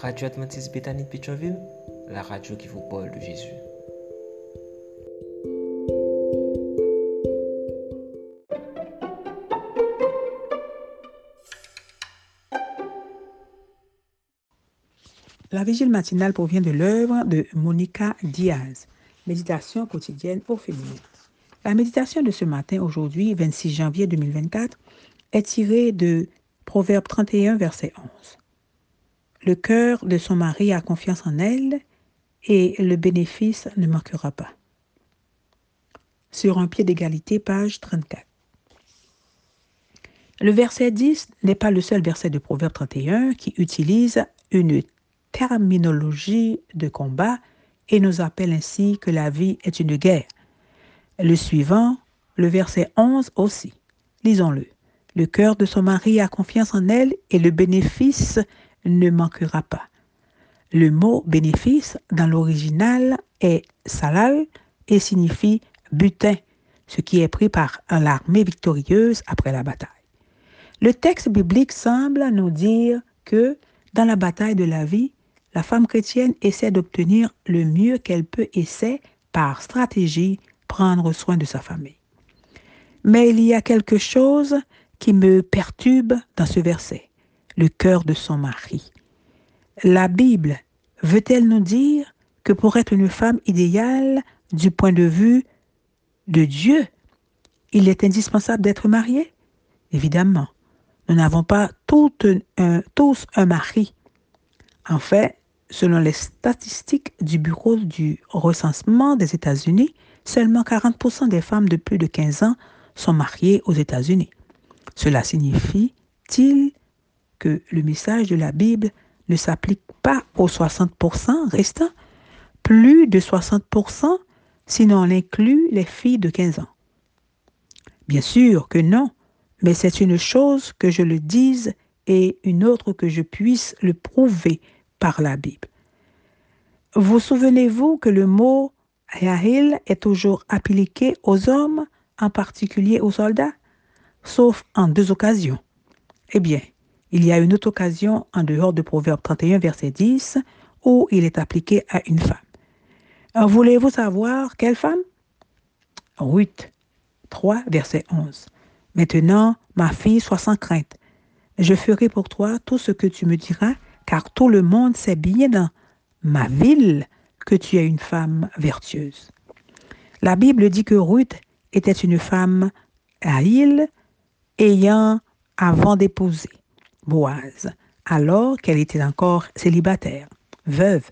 Radio Adventiste Bethany de la radio qui vous parle de Jésus. La vigile matinale provient de l'œuvre de Monica Diaz, Méditation quotidienne au féminin. La méditation de ce matin, aujourd'hui, 26 janvier 2024, est tirée de Proverbe 31, verset 11. Le cœur de son mari a confiance en elle et le bénéfice ne manquera pas. Sur un pied d'égalité, page 34. Le verset 10 n'est pas le seul verset de Proverbe 31 qui utilise une terminologie de combat et nous appelle ainsi que la vie est une guerre. Le suivant, le verset 11 aussi. Lisons-le. Le cœur de son mari a confiance en elle et le bénéfice ne manquera pas. Le mot bénéfice dans l'original est salal et signifie butin, ce qui est pris par l'armée victorieuse après la bataille. Le texte biblique semble nous dire que dans la bataille de la vie, la femme chrétienne essaie d'obtenir le mieux qu'elle peut et sait, par stratégie, prendre soin de sa famille. Mais il y a quelque chose qui me perturbe dans ce verset, le cœur de son mari. La Bible veut-elle nous dire que pour être une femme idéale du point de vue de Dieu, il est indispensable d'être mariée? Évidemment, nous n'avons pas un, tous un mari. En fait, selon les statistiques du Bureau du recensement des États-Unis, seulement 40% des femmes de plus de 15 ans sont mariées aux États-Unis. Cela signifie-t-il que le message de la Bible ne s'applique pas aux 60% restants Plus de 60% sinon on inclut les filles de 15 ans. Bien sûr que non, mais c'est une chose que je le dise et une autre que je puisse le prouver par la Bible. Vous souvenez-vous que le mot Yahil est toujours appliqué aux hommes, en particulier aux soldats sauf en deux occasions? Eh bien, il y a une autre occasion en dehors de Proverbe 31, verset 10, où il est appliqué à une femme. Voulez-vous savoir quelle femme? Ruth 3, verset 11. Maintenant, ma fille, sois sans crainte. Je ferai pour toi tout ce que tu me diras, car tout le monde sait bien dans ma ville que tu es une femme vertueuse. La Bible dit que Ruth était une femme haïle ayant avant d'épouser Boaz, alors qu'elle était encore célibataire, veuve.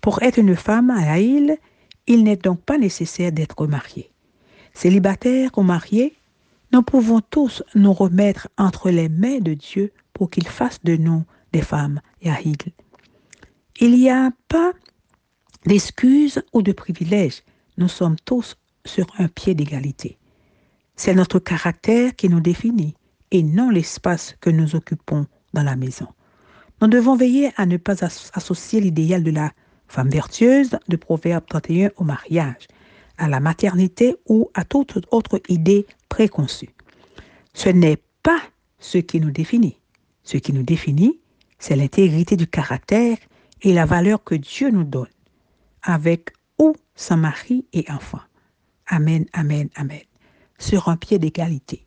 Pour être une femme à île, il n'est donc pas nécessaire d'être mariée. Célibataire ou mariée, nous pouvons tous nous remettre entre les mains de Dieu pour qu'il fasse de nous des femmes Yahil. Il n'y a pas d'excuses ou de privilèges. Nous sommes tous sur un pied d'égalité. C'est notre caractère qui nous définit et non l'espace que nous occupons dans la maison. Nous devons veiller à ne pas associer l'idéal de la femme vertueuse de Proverbe 31 au mariage, à la maternité ou à toute autre idée préconçue. Ce n'est pas ce qui nous définit. Ce qui nous définit, c'est l'intégrité du caractère et la valeur que Dieu nous donne, avec ou sans mari et enfant. Amen, amen, amen sur un pied d'égalité.